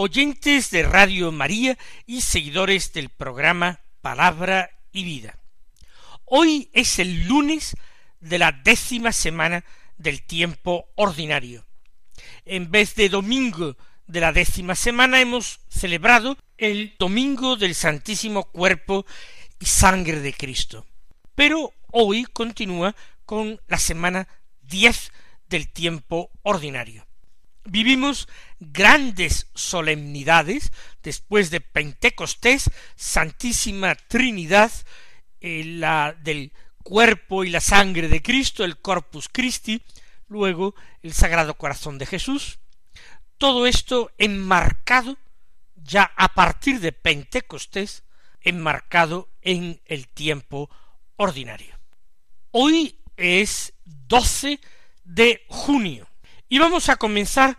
oyentes de Radio María y seguidores del programa Palabra y Vida. Hoy es el lunes de la décima semana del tiempo ordinario. En vez de domingo de la décima semana hemos celebrado el domingo del Santísimo Cuerpo y Sangre de Cristo. Pero hoy continúa con la semana diez del tiempo ordinario. Vivimos grandes solemnidades después de Pentecostés, Santísima Trinidad, eh, la del cuerpo y la sangre de Cristo, el Corpus Christi, luego el Sagrado Corazón de Jesús, todo esto enmarcado ya a partir de Pentecostés, enmarcado en el tiempo ordinario. Hoy es 12 de junio y vamos a comenzar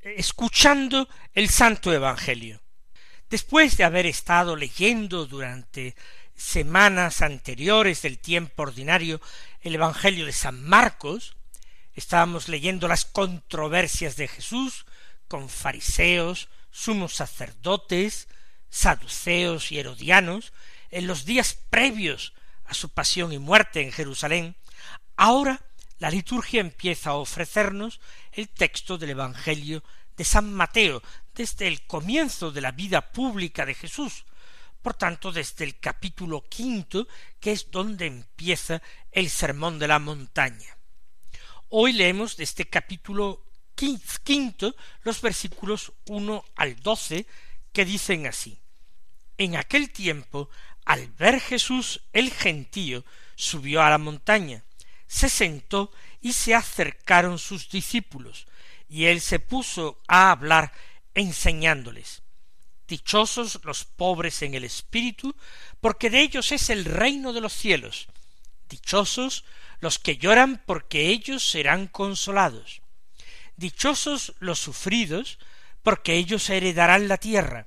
escuchando el Santo Evangelio. Después de haber estado leyendo durante semanas anteriores del tiempo ordinario el Evangelio de San Marcos, estábamos leyendo las controversias de Jesús con fariseos, sumos sacerdotes, saduceos y herodianos, en los días previos a su pasión y muerte en Jerusalén, ahora la liturgia empieza a ofrecernos el texto del Evangelio de San Mateo, desde el comienzo de la vida pública de Jesús, por tanto desde el capítulo quinto, que es donde empieza el sermón de la montaña. Hoy leemos de este capítulo quinto los versículos uno al doce que dicen así En aquel tiempo, al ver Jesús el gentío, subió a la montaña, se sentó y se acercaron sus discípulos, y él se puso a hablar enseñándoles. Dichosos los pobres en el espíritu, porque de ellos es el reino de los cielos. Dichosos los que lloran, porque ellos serán consolados. Dichosos los sufridos, porque ellos heredarán la tierra.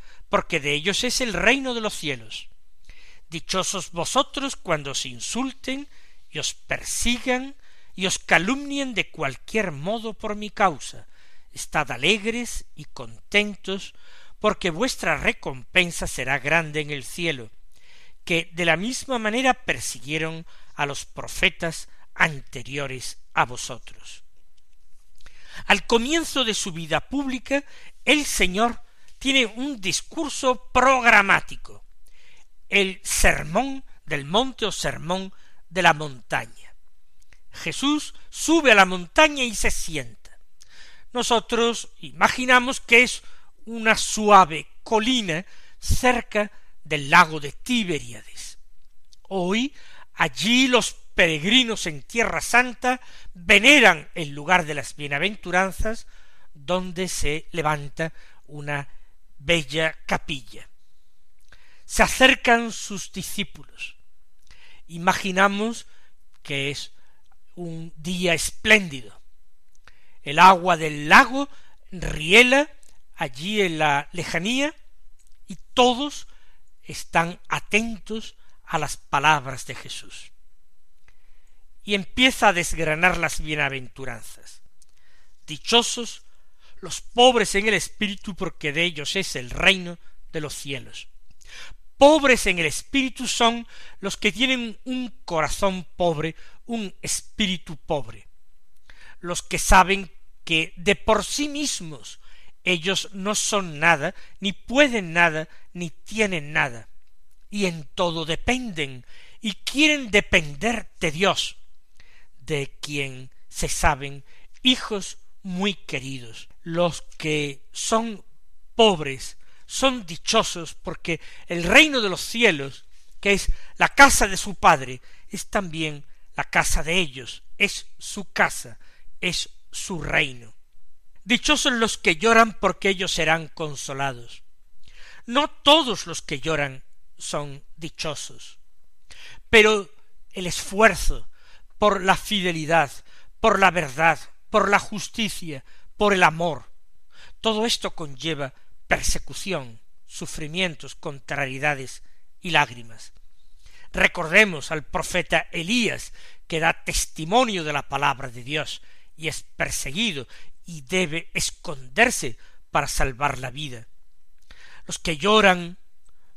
porque de ellos es el reino de los cielos. Dichosos vosotros cuando os insulten y os persigan y os calumnien de cualquier modo por mi causa. Estad alegres y contentos, porque vuestra recompensa será grande en el cielo, que de la misma manera persiguieron a los profetas anteriores a vosotros. Al comienzo de su vida pública, el Señor tiene un discurso programático, el sermón del monte o sermón de la montaña. Jesús sube a la montaña y se sienta. Nosotros imaginamos que es una suave colina cerca del lago de Tiberíades. Hoy allí los peregrinos en Tierra Santa veneran el lugar de las bienaventuranzas donde se levanta una bella capilla. Se acercan sus discípulos. Imaginamos que es un día espléndido. El agua del lago riela allí en la lejanía y todos están atentos a las palabras de Jesús y empieza a desgranar las bienaventuranzas. Dichosos los pobres en el espíritu, porque de ellos es el reino de los cielos. Pobres en el espíritu son los que tienen un corazón pobre, un espíritu pobre, los que saben que de por sí mismos Ellos no son nada, ni pueden nada, ni tienen nada, y en todo dependen, y quieren depender de Dios, de quien se saben hijos muy queridos. Los que son pobres son dichosos porque el reino de los cielos, que es la casa de su Padre, es también la casa de ellos, es su casa, es su reino. Dichosos los que lloran porque ellos serán consolados. No todos los que lloran son dichosos, pero el esfuerzo por la fidelidad, por la verdad, por la justicia, por el amor, todo esto conlleva persecución, sufrimientos, contrariedades y lágrimas. Recordemos al profeta Elías, que da testimonio de la palabra de Dios y es perseguido y debe esconderse para salvar la vida. Los que lloran,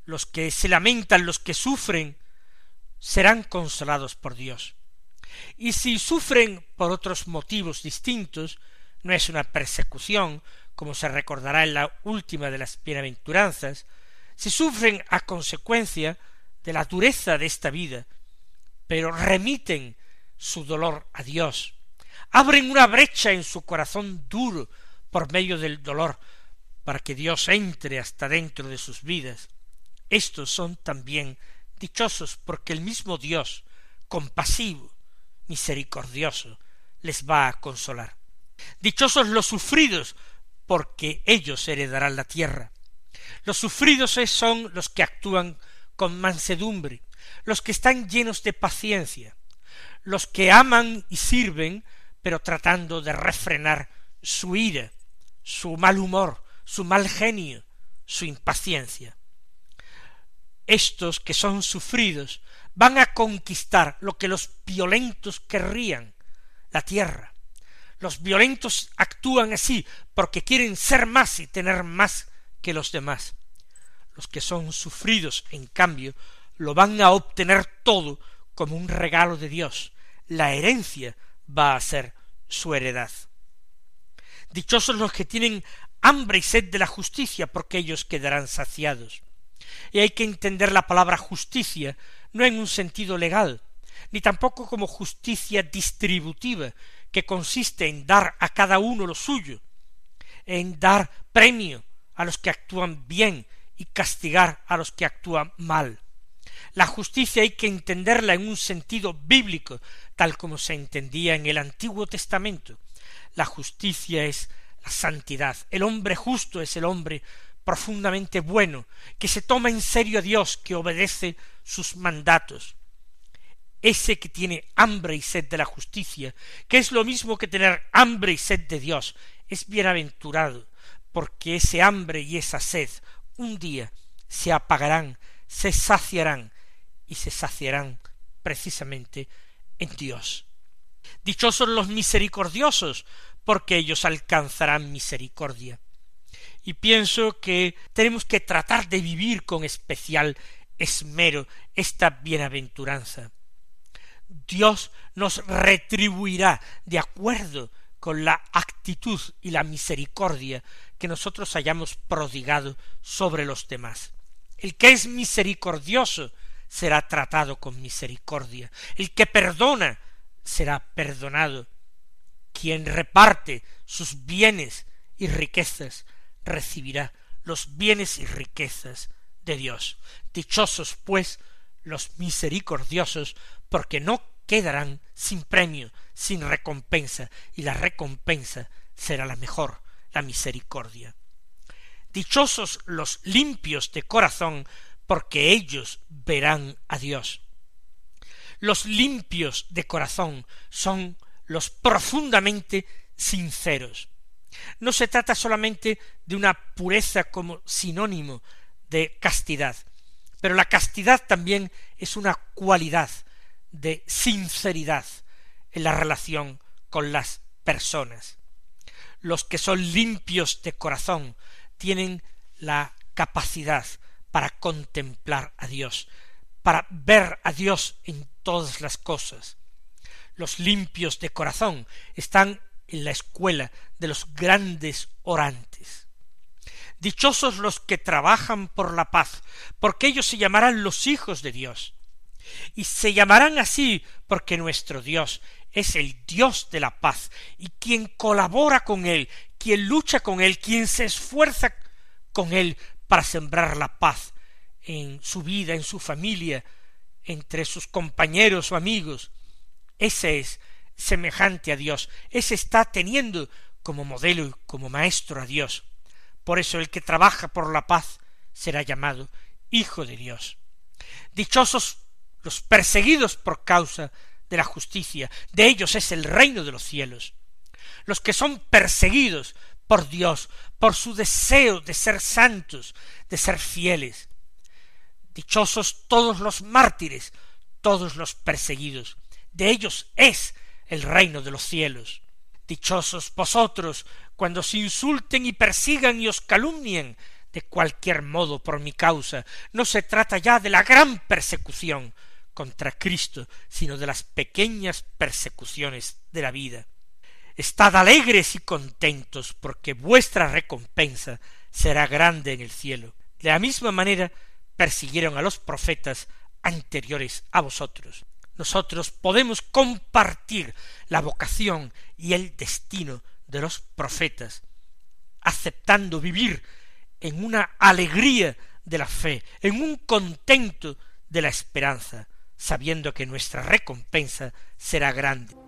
los que se lamentan, los que sufren, serán consolados por Dios. Y si sufren por otros motivos distintos, no es una persecución, como se recordará en la última de las bienaventuranzas, si sufren a consecuencia de la dureza de esta vida, pero remiten su dolor a Dios, abren una brecha en su corazón duro por medio del dolor, para que Dios entre hasta dentro de sus vidas. Estos son también dichosos porque el mismo Dios, compasivo, misericordioso, les va a consolar. Dichosos los sufridos, porque ellos heredarán la tierra. Los sufridos son los que actúan con mansedumbre, los que están llenos de paciencia, los que aman y sirven, pero tratando de refrenar su ira, su mal humor, su mal genio, su impaciencia. Estos que son sufridos van a conquistar lo que los violentos querrían, la tierra. Los violentos actúan así porque quieren ser más y tener más que los demás. Los que son sufridos, en cambio, lo van a obtener todo como un regalo de Dios. La herencia va a ser su heredad. Dichosos los que tienen hambre y sed de la justicia, porque ellos quedarán saciados. Y hay que entender la palabra justicia no en un sentido legal, ni tampoco como justicia distributiva, que consiste en dar a cada uno lo suyo, en dar premio a los que actúan bien y castigar a los que actúan mal. La justicia hay que entenderla en un sentido bíblico, tal como se entendía en el Antiguo Testamento. La justicia es la santidad. El hombre justo es el hombre profundamente bueno, que se toma en serio a Dios, que obedece sus mandatos. Ese que tiene hambre y sed de la justicia, que es lo mismo que tener hambre y sed de Dios, es bienaventurado, porque ese hambre y esa sed un día se apagarán, se saciarán y se saciarán precisamente en Dios. Dichosos los misericordiosos, porque ellos alcanzarán misericordia. Y pienso que tenemos que tratar de vivir con especial esmero esta bienaventuranza. Dios nos retribuirá de acuerdo con la actitud y la misericordia que nosotros hayamos prodigado sobre los demás. El que es misericordioso será tratado con misericordia. El que perdona será perdonado. Quien reparte sus bienes y riquezas recibirá los bienes y riquezas de Dios. Dichosos, pues, los misericordiosos, porque no quedarán sin premio, sin recompensa, y la recompensa será la mejor, la misericordia. Dichosos los limpios de corazón, porque ellos verán a Dios. Los limpios de corazón son los profundamente sinceros. No se trata solamente de una pureza como sinónimo de castidad, pero la castidad también es una cualidad de sinceridad en la relación con las personas. Los que son limpios de corazón tienen la capacidad para contemplar a Dios, para ver a Dios en todas las cosas. Los limpios de corazón están en la escuela de los grandes orantes. Dichosos los que trabajan por la paz, porque ellos se llamarán los hijos de Dios. Y se llamarán así porque nuestro Dios es el Dios de la paz, y quien colabora con Él, quien lucha con Él, quien se esfuerza con Él para sembrar la paz en su vida, en su familia, entre sus compañeros o amigos. Ese es semejante a Dios, ese está teniendo como modelo y como maestro a Dios. Por eso el que trabaja por la paz será llamado Hijo de Dios. Dichosos los perseguidos por causa de la justicia, de ellos es el reino de los cielos. Los que son perseguidos por Dios, por su deseo de ser santos, de ser fieles. Dichosos todos los mártires, todos los perseguidos, de ellos es el reino de los cielos. Dichosos vosotros cuando os insulten y persigan y os calumnien de cualquier modo por mi causa. No se trata ya de la gran persecución, contra Cristo, sino de las pequeñas persecuciones de la vida. Estad alegres y contentos, porque vuestra recompensa será grande en el cielo. De la misma manera persiguieron a los profetas anteriores a vosotros. Nosotros podemos compartir la vocación y el destino de los profetas, aceptando vivir en una alegría de la fe, en un contento de la esperanza, sabiendo que nuestra recompensa será grande.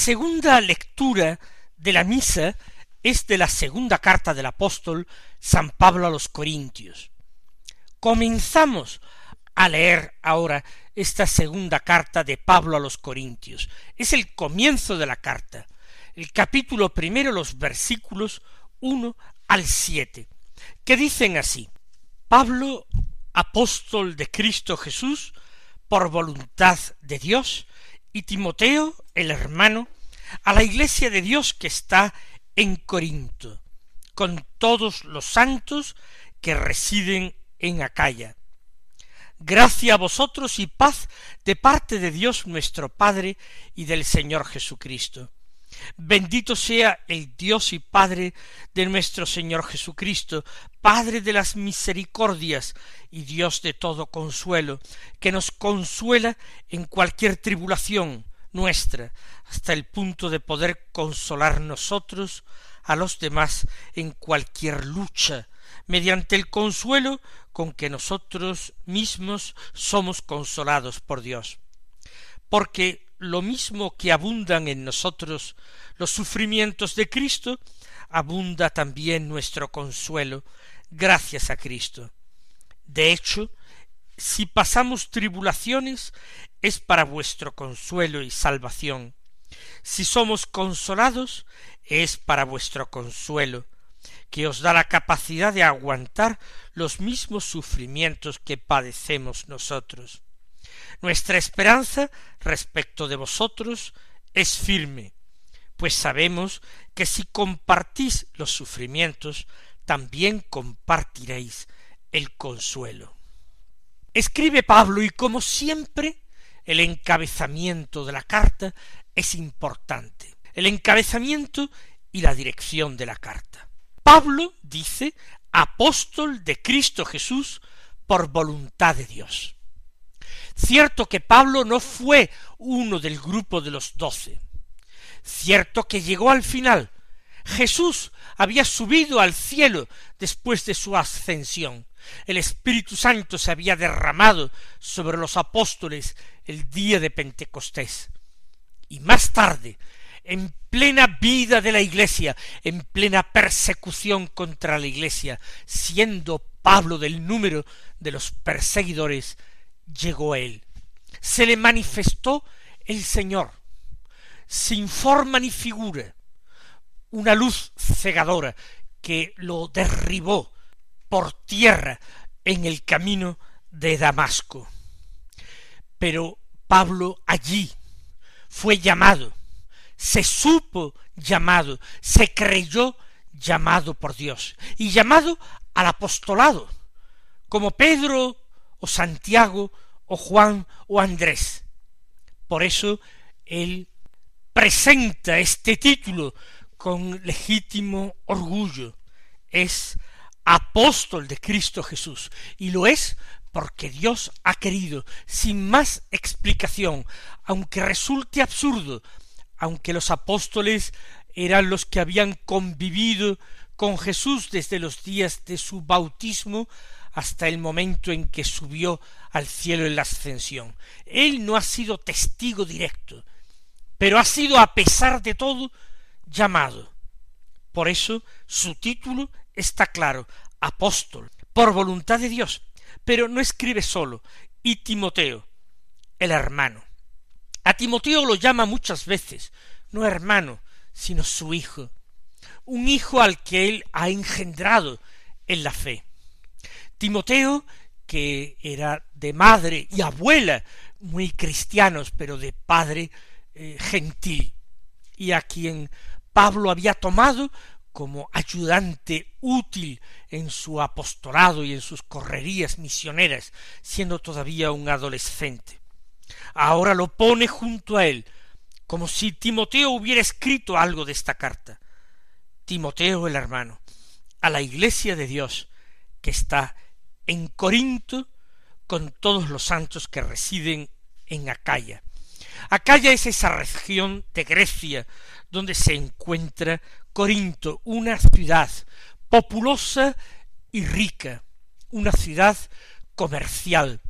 Segunda lectura de la misa es de la segunda carta del apóstol San Pablo a los Corintios. Comenzamos a leer ahora esta segunda carta de Pablo a los Corintios. Es el comienzo de la carta, el capítulo primero, los versículos uno al siete, que dicen así Pablo, apóstol de Cristo Jesús, por voluntad de Dios, y Timoteo, el hermano, a la iglesia de Dios que está en Corinto, con todos los santos que residen en Acaya. Gracia a vosotros y paz de parte de Dios nuestro Padre y del Señor Jesucristo. Bendito sea el Dios y Padre de nuestro Señor Jesucristo, Padre de las misericordias y Dios de todo consuelo, que nos consuela en cualquier tribulación nuestra, hasta el punto de poder consolar nosotros a los demás en cualquier lucha, mediante el consuelo con que nosotros mismos somos consolados por Dios. Porque lo mismo que abundan en nosotros los sufrimientos de Cristo, abunda también nuestro consuelo, gracias a Cristo. De hecho, si pasamos tribulaciones, es para vuestro consuelo y salvación. Si somos consolados, es para vuestro consuelo, que os da la capacidad de aguantar los mismos sufrimientos que padecemos nosotros. Nuestra esperanza respecto de vosotros es firme, pues sabemos que si compartís los sufrimientos, también compartiréis el consuelo. Escribe Pablo y como siempre el encabezamiento de la carta es importante. El encabezamiento y la dirección de la carta. Pablo dice apóstol de Cristo Jesús por voluntad de Dios. Cierto que Pablo no fue uno del grupo de los doce. Cierto que llegó al final. Jesús había subido al cielo después de su ascensión. El Espíritu Santo se había derramado sobre los apóstoles el día de Pentecostés. Y más tarde, en plena vida de la Iglesia, en plena persecución contra la Iglesia, siendo Pablo del número de los perseguidores, llegó él. Se le manifestó el Señor, sin forma ni figura, una luz cegadora que lo derribó por tierra en el camino de Damasco. Pero Pablo allí fue llamado, se supo llamado, se creyó llamado por Dios y llamado al apostolado, como Pedro o Santiago o Juan o Andrés. Por eso él presenta este título con legítimo orgullo. Es apóstol de Cristo Jesús y lo es porque Dios ha querido, sin más explicación, aunque resulte absurdo, aunque los apóstoles eran los que habían convivido con Jesús desde los días de su bautismo hasta el momento en que subió al cielo en la ascensión. Él no ha sido testigo directo, pero ha sido a pesar de todo llamado. Por eso su título está claro, apóstol, por voluntad de Dios, pero no escribe solo, y Timoteo, el hermano. A Timoteo lo llama muchas veces, no hermano, sino su hijo, un hijo al que él ha engendrado en la fe. Timoteo, que era de madre y abuela muy cristianos, pero de padre eh, gentil, y a quien Pablo había tomado como ayudante útil en su apostolado y en sus correrías misioneras, siendo todavía un adolescente. Ahora lo pone junto a él, como si Timoteo hubiera escrito algo de esta carta. Timoteo el hermano, a la iglesia de Dios que está en Corinto con todos los santos que residen en Acaya. Acaya es esa región de Grecia donde se encuentra Corinto, una ciudad populosa y rica, una ciudad comercial,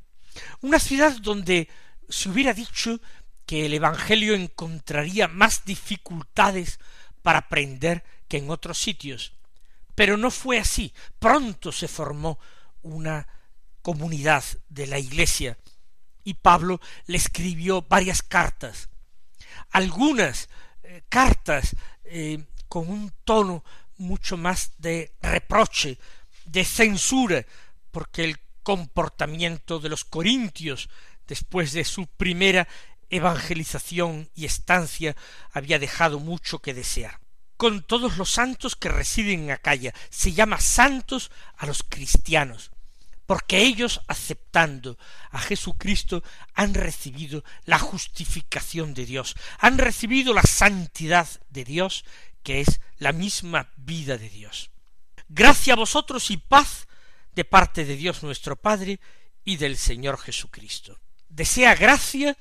una ciudad donde se hubiera dicho que el Evangelio encontraría más dificultades para aprender que en otros sitios. Pero no fue así. Pronto se formó una comunidad de la Iglesia y Pablo le escribió varias cartas. Algunas eh, cartas eh, con un tono mucho más de reproche, de censura, porque el comportamiento de los corintios después de su primera evangelización y estancia había dejado mucho que desear. Con todos los santos que residen en Acaya, se llama santos a los cristianos, porque ellos, aceptando a Jesucristo, han recibido la justificación de Dios, han recibido la santidad de Dios que es la misma vida de Dios. Gracia a vosotros y paz de parte de Dios nuestro Padre y del Señor Jesucristo. Desea gracia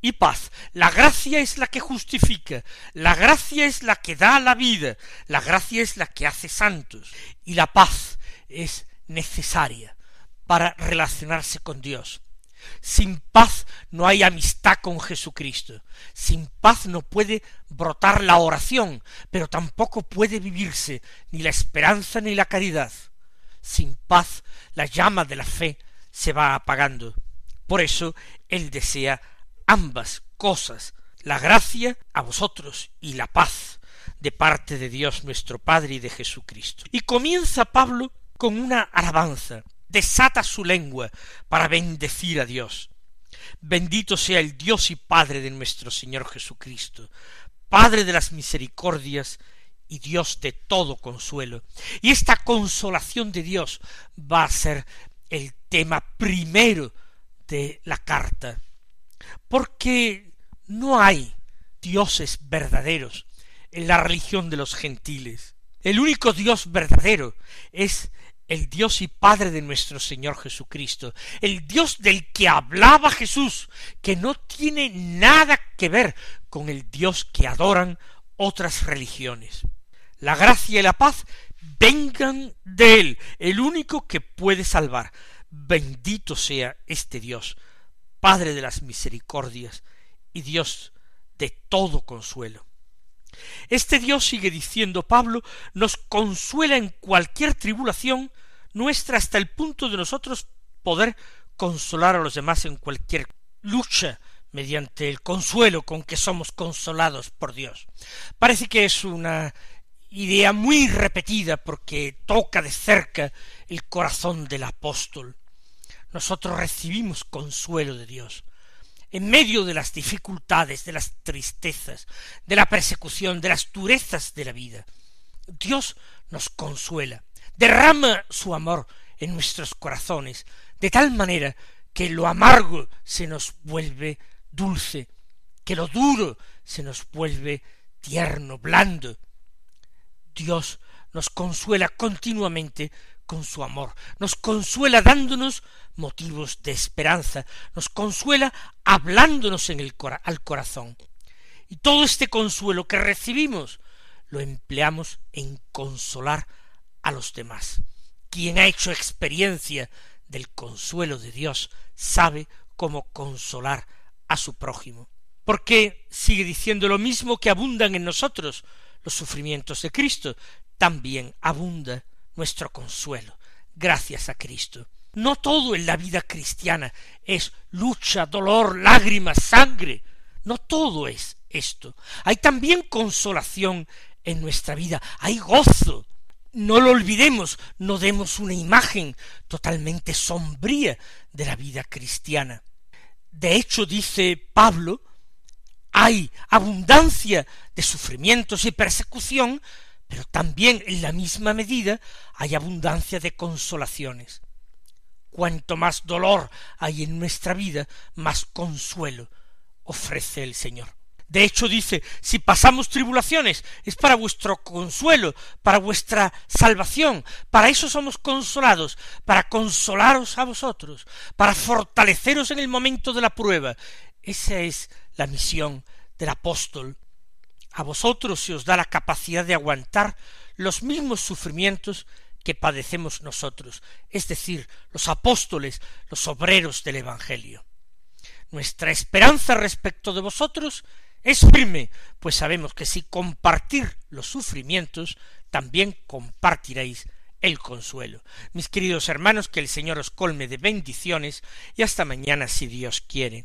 y paz. La gracia es la que justifica, la gracia es la que da la vida, la gracia es la que hace santos, y la paz es necesaria para relacionarse con Dios. Sin paz no hay amistad con Jesucristo. Sin paz no puede brotar la oración, pero tampoco puede vivirse ni la esperanza ni la caridad. Sin paz la llama de la fe se va apagando. Por eso él desea ambas cosas, la gracia a vosotros y la paz de parte de Dios nuestro Padre y de Jesucristo. Y comienza Pablo con una alabanza desata su lengua para bendecir a Dios. Bendito sea el Dios y Padre de nuestro Señor Jesucristo, Padre de las misericordias y Dios de todo consuelo. Y esta consolación de Dios va a ser el tema primero de la carta, porque no hay dioses verdaderos en la religión de los gentiles. El único Dios verdadero es el Dios y Padre de nuestro Señor Jesucristo, el Dios del que hablaba Jesús, que no tiene nada que ver con el Dios que adoran otras religiones. La gracia y la paz vengan de Él, el único que puede salvar. Bendito sea este Dios, Padre de las misericordias y Dios de todo consuelo. Este Dios, sigue diciendo Pablo, nos consuela en cualquier tribulación nuestra hasta el punto de nosotros poder consolar a los demás en cualquier lucha mediante el consuelo con que somos consolados por Dios. Parece que es una idea muy repetida porque toca de cerca el corazón del apóstol. Nosotros recibimos consuelo de Dios en medio de las dificultades, de las tristezas, de la persecución, de las durezas de la vida. Dios nos consuela, derrama su amor en nuestros corazones, de tal manera que lo amargo se nos vuelve dulce, que lo duro se nos vuelve tierno, blando. Dios nos consuela continuamente con su amor, nos consuela dándonos motivos de esperanza, nos consuela hablándonos en el al corazón. Y todo este consuelo que recibimos lo empleamos en consolar a los demás. Quien ha hecho experiencia del consuelo de Dios sabe cómo consolar a su prójimo. Porque sigue diciendo lo mismo que abundan en nosotros los sufrimientos de Cristo, también abunda nuestro consuelo, gracias a Cristo. No todo en la vida cristiana es lucha, dolor, lágrimas, sangre. No todo es esto. Hay también consolación en nuestra vida, hay gozo. No lo olvidemos, no demos una imagen totalmente sombría de la vida cristiana. De hecho, dice Pablo, hay abundancia de sufrimientos y persecución, pero también en la misma medida hay abundancia de consolaciones. Cuanto más dolor hay en nuestra vida, más consuelo ofrece el Señor. De hecho dice, si pasamos tribulaciones, es para vuestro consuelo, para vuestra salvación, para eso somos consolados, para consolaros a vosotros, para fortaleceros en el momento de la prueba. Esa es la misión del apóstol. A vosotros se os da la capacidad de aguantar los mismos sufrimientos que padecemos nosotros, es decir, los apóstoles, los obreros del Evangelio. Nuestra esperanza respecto de vosotros es firme, pues sabemos que si compartir los sufrimientos, también compartiréis el consuelo. Mis queridos hermanos, que el Señor os colme de bendiciones y hasta mañana si Dios quiere.